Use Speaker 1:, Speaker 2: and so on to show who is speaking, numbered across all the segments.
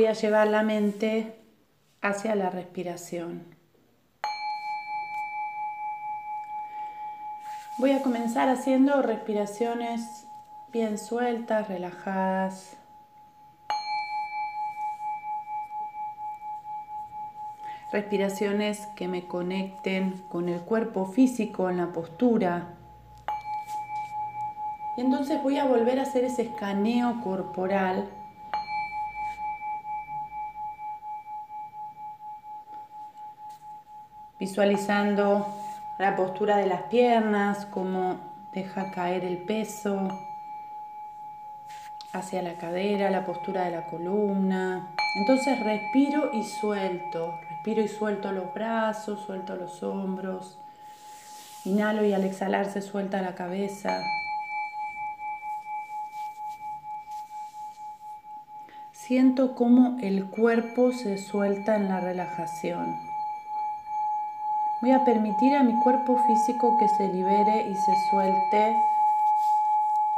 Speaker 1: voy a llevar la mente hacia la respiración. Voy a comenzar haciendo respiraciones bien sueltas, relajadas. Respiraciones que me conecten con el cuerpo físico en la postura. Y entonces voy a volver a hacer ese escaneo corporal visualizando la postura de las piernas, cómo deja caer el peso hacia la cadera, la postura de la columna. Entonces respiro y suelto, respiro y suelto los brazos, suelto los hombros. Inhalo y al exhalar se suelta la cabeza. Siento cómo el cuerpo se suelta en la relajación. Voy a permitir a mi cuerpo físico que se libere y se suelte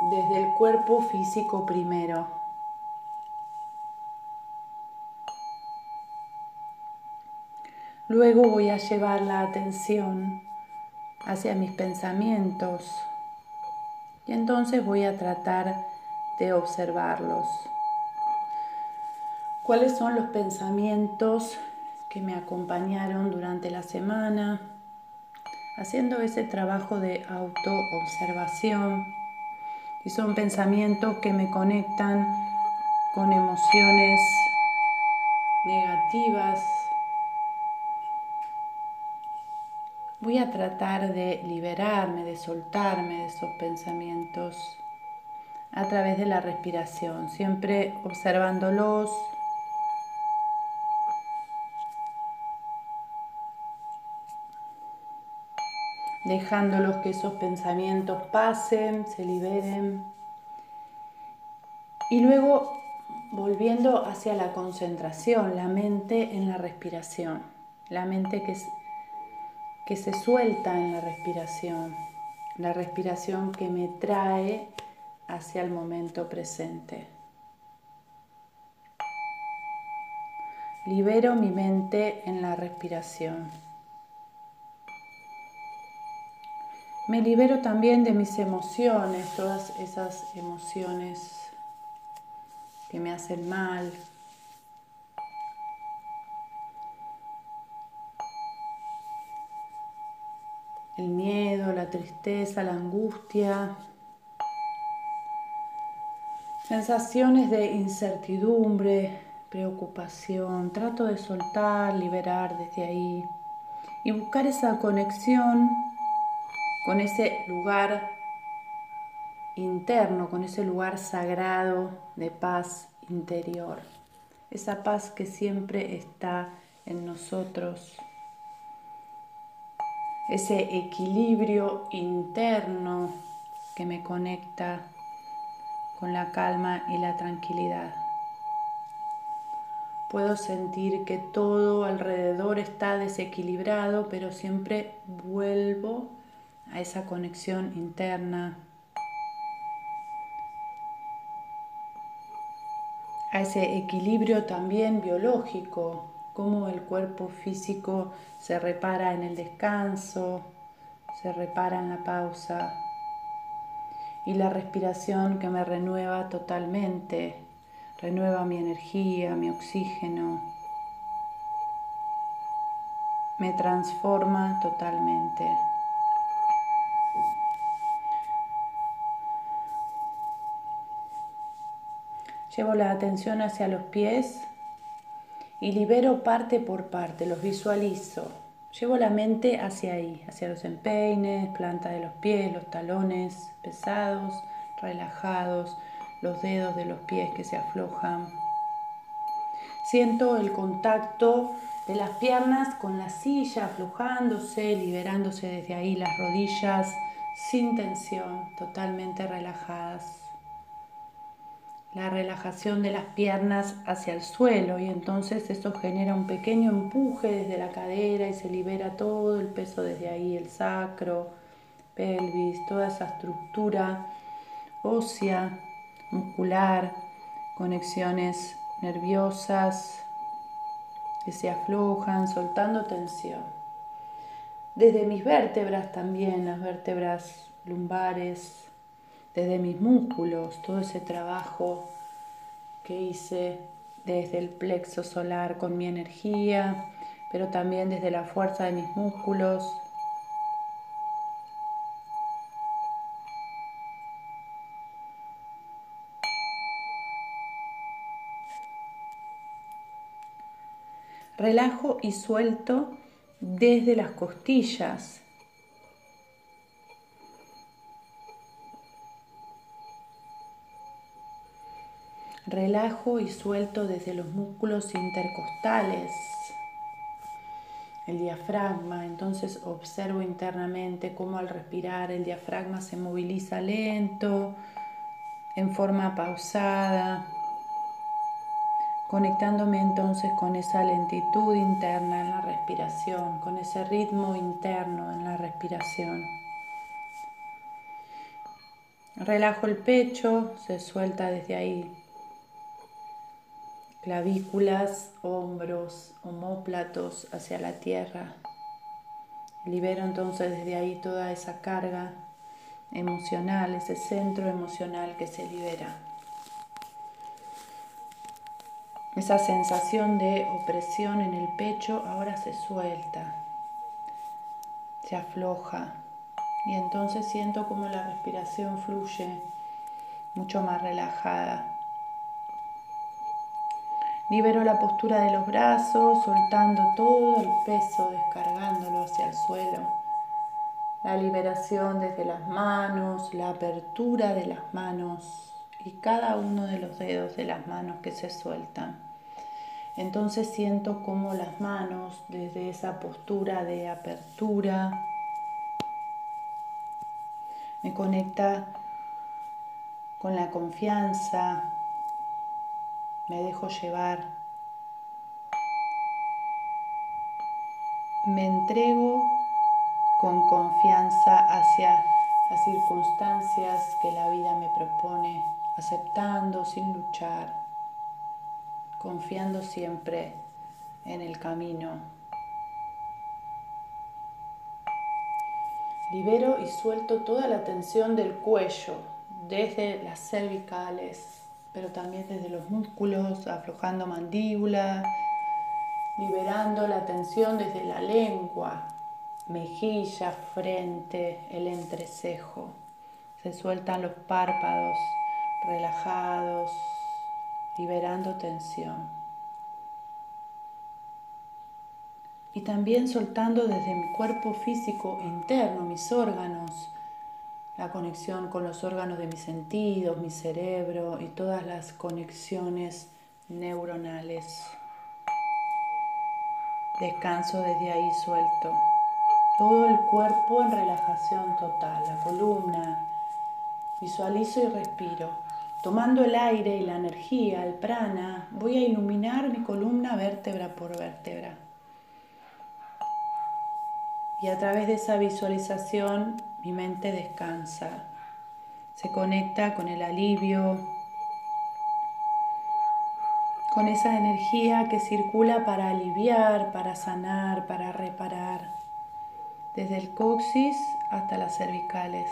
Speaker 1: desde el cuerpo físico primero. Luego voy a llevar la atención hacia mis pensamientos y entonces voy a tratar de observarlos. ¿Cuáles son los pensamientos que me acompañaron durante la semana, haciendo ese trabajo de autoobservación. Y son pensamientos que me conectan con emociones negativas. Voy a tratar de liberarme, de soltarme de esos pensamientos a través de la respiración, siempre observándolos, dejándolos que esos pensamientos pasen, se liberen. Y luego volviendo hacia la concentración, la mente en la respiración, la mente que, que se suelta en la respiración, la respiración que me trae hacia el momento presente. Libero mi mente en la respiración. Me libero también de mis emociones, todas esas emociones que me hacen mal. El miedo, la tristeza, la angustia. Sensaciones de incertidumbre, preocupación. Trato de soltar, liberar desde ahí y buscar esa conexión con ese lugar interno, con ese lugar sagrado de paz interior, esa paz que siempre está en nosotros, ese equilibrio interno que me conecta con la calma y la tranquilidad. Puedo sentir que todo alrededor está desequilibrado, pero siempre vuelvo a esa conexión interna, a ese equilibrio también biológico, cómo el cuerpo físico se repara en el descanso, se repara en la pausa. Y la respiración que me renueva totalmente, renueva mi energía, mi oxígeno, me transforma totalmente. Llevo la atención hacia los pies y libero parte por parte, los visualizo. Llevo la mente hacia ahí, hacia los empeines, planta de los pies, los talones pesados, relajados, los dedos de los pies que se aflojan. Siento el contacto de las piernas con la silla aflojándose, liberándose desde ahí las rodillas sin tensión, totalmente relajadas la relajación de las piernas hacia el suelo y entonces eso genera un pequeño empuje desde la cadera y se libera todo el peso desde ahí, el sacro, pelvis, toda esa estructura ósea, muscular, conexiones nerviosas que se aflojan, soltando tensión. Desde mis vértebras también, las vértebras lumbares, desde mis músculos, todo ese trabajo que hice desde el plexo solar con mi energía, pero también desde la fuerza de mis músculos. Relajo y suelto desde las costillas. Relajo y suelto desde los músculos intercostales, el diafragma. Entonces observo internamente cómo al respirar el diafragma se moviliza lento, en forma pausada, conectándome entonces con esa lentitud interna en la respiración, con ese ritmo interno en la respiración. Relajo el pecho, se suelta desde ahí clavículas, hombros, homóplatos hacia la tierra. Libero entonces desde ahí toda esa carga emocional, ese centro emocional que se libera. Esa sensación de opresión en el pecho ahora se suelta, se afloja y entonces siento como la respiración fluye mucho más relajada. Libero la postura de los brazos, soltando todo el peso, descargándolo hacia el suelo. La liberación desde las manos, la apertura de las manos y cada uno de los dedos de las manos que se sueltan. Entonces siento como las manos desde esa postura de apertura me conecta con la confianza, me dejo llevar, me entrego con confianza hacia las circunstancias que la vida me propone, aceptando sin luchar, confiando siempre en el camino. Libero y suelto toda la tensión del cuello, desde las cervicales pero también desde los músculos, aflojando mandíbula, liberando la tensión desde la lengua, mejilla, frente, el entrecejo. Se sueltan los párpados relajados, liberando tensión. Y también soltando desde mi cuerpo físico interno, mis órganos, la conexión con los órganos de mis sentidos, mi cerebro y todas las conexiones neuronales. Descanso desde ahí suelto. Todo el cuerpo en relajación total, la columna. Visualizo y respiro. Tomando el aire y la energía, el prana, voy a iluminar mi columna vértebra por vértebra. Y a través de esa visualización mi mente descansa, se conecta con el alivio, con esa energía que circula para aliviar, para sanar, para reparar, desde el coxis hasta las cervicales.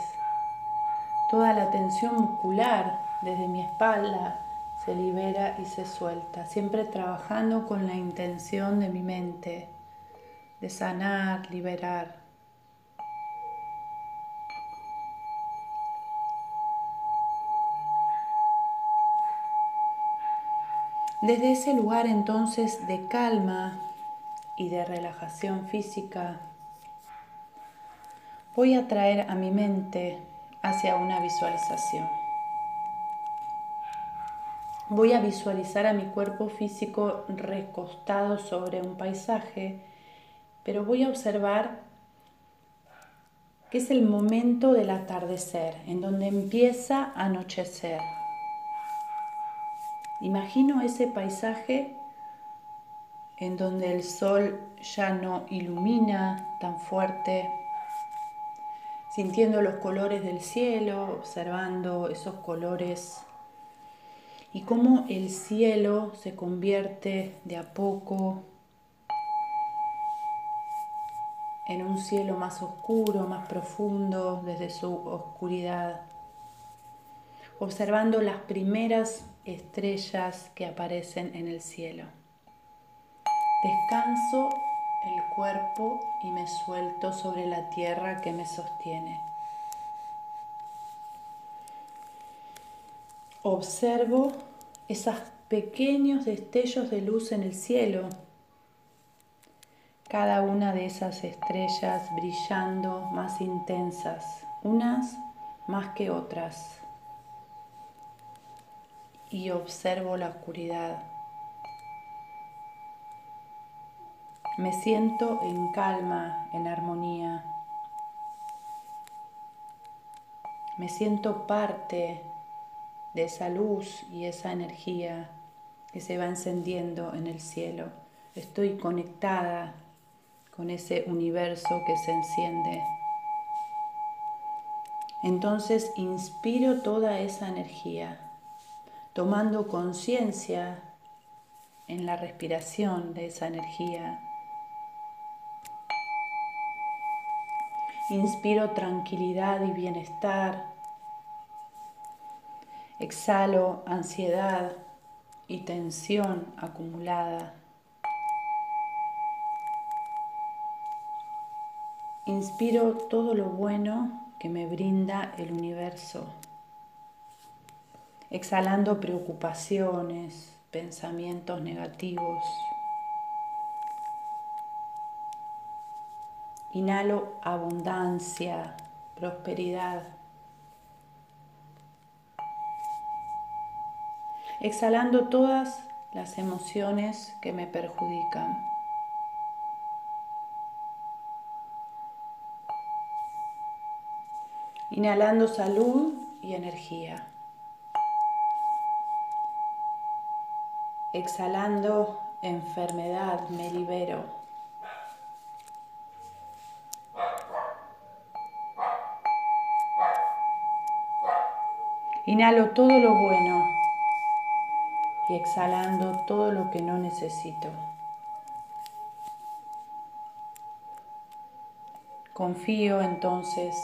Speaker 1: Toda la tensión muscular desde mi espalda se libera y se suelta, siempre trabajando con la intención de mi mente de sanar, liberar. Desde ese lugar entonces de calma y de relajación física, voy a traer a mi mente hacia una visualización. Voy a visualizar a mi cuerpo físico recostado sobre un paisaje, pero voy a observar que es el momento del atardecer, en donde empieza a anochecer. Imagino ese paisaje en donde el sol ya no ilumina tan fuerte, sintiendo los colores del cielo, observando esos colores y cómo el cielo se convierte de a poco en un cielo más oscuro, más profundo desde su oscuridad, observando las primeras estrellas que aparecen en el cielo. Descanso el cuerpo y me suelto sobre la tierra que me sostiene. Observo esos pequeños destellos de luz en el cielo cada una de esas estrellas brillando más intensas, unas más que otras. Y observo la oscuridad. Me siento en calma, en armonía. Me siento parte de esa luz y esa energía que se va encendiendo en el cielo. Estoy conectada con ese universo que se enciende. Entonces inspiro toda esa energía, tomando conciencia en la respiración de esa energía. Inspiro tranquilidad y bienestar. Exhalo ansiedad y tensión acumulada. Inspiro todo lo bueno que me brinda el universo, exhalando preocupaciones, pensamientos negativos. Inhalo abundancia, prosperidad. Exhalando todas las emociones que me perjudican. Inhalando salud y energía. Exhalando enfermedad, me libero. Inhalo todo lo bueno y exhalando todo lo que no necesito. Confío entonces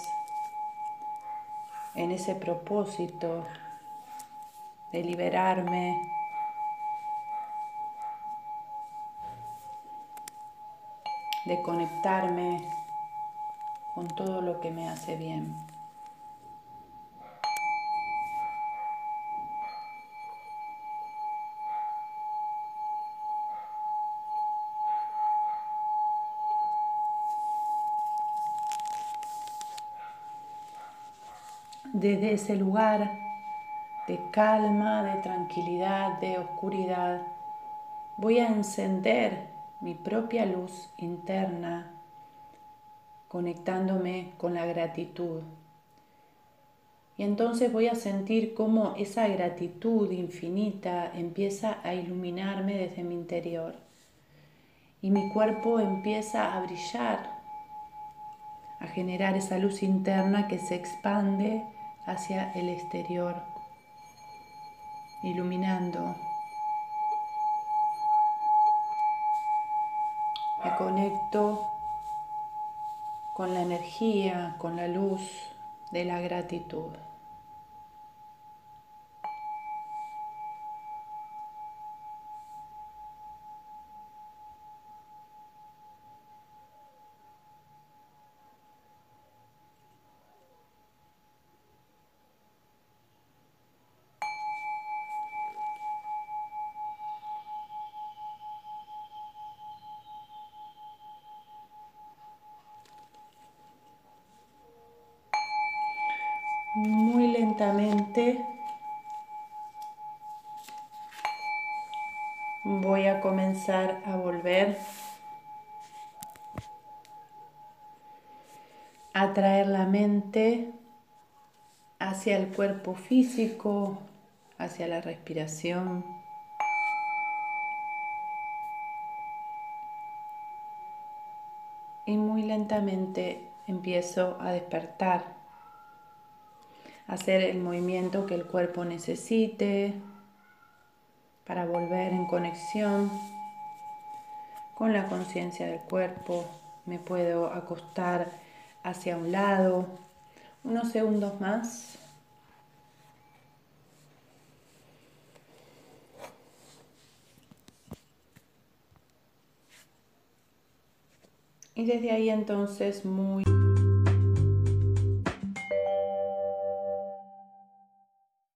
Speaker 1: en ese propósito de liberarme, de conectarme con todo lo que me hace bien. Desde ese lugar de calma, de tranquilidad, de oscuridad, voy a encender mi propia luz interna conectándome con la gratitud. Y entonces voy a sentir cómo esa gratitud infinita empieza a iluminarme desde mi interior. Y mi cuerpo empieza a brillar, a generar esa luz interna que se expande hacia el exterior, iluminando. Me conecto con la energía, con la luz de la gratitud. Lentamente voy a comenzar a volver a traer la mente hacia el cuerpo físico, hacia la respiración. Y muy lentamente empiezo a despertar hacer el movimiento que el cuerpo necesite, para volver en conexión con la conciencia del cuerpo. Me puedo acostar hacia un lado, unos segundos más. Y desde ahí entonces muy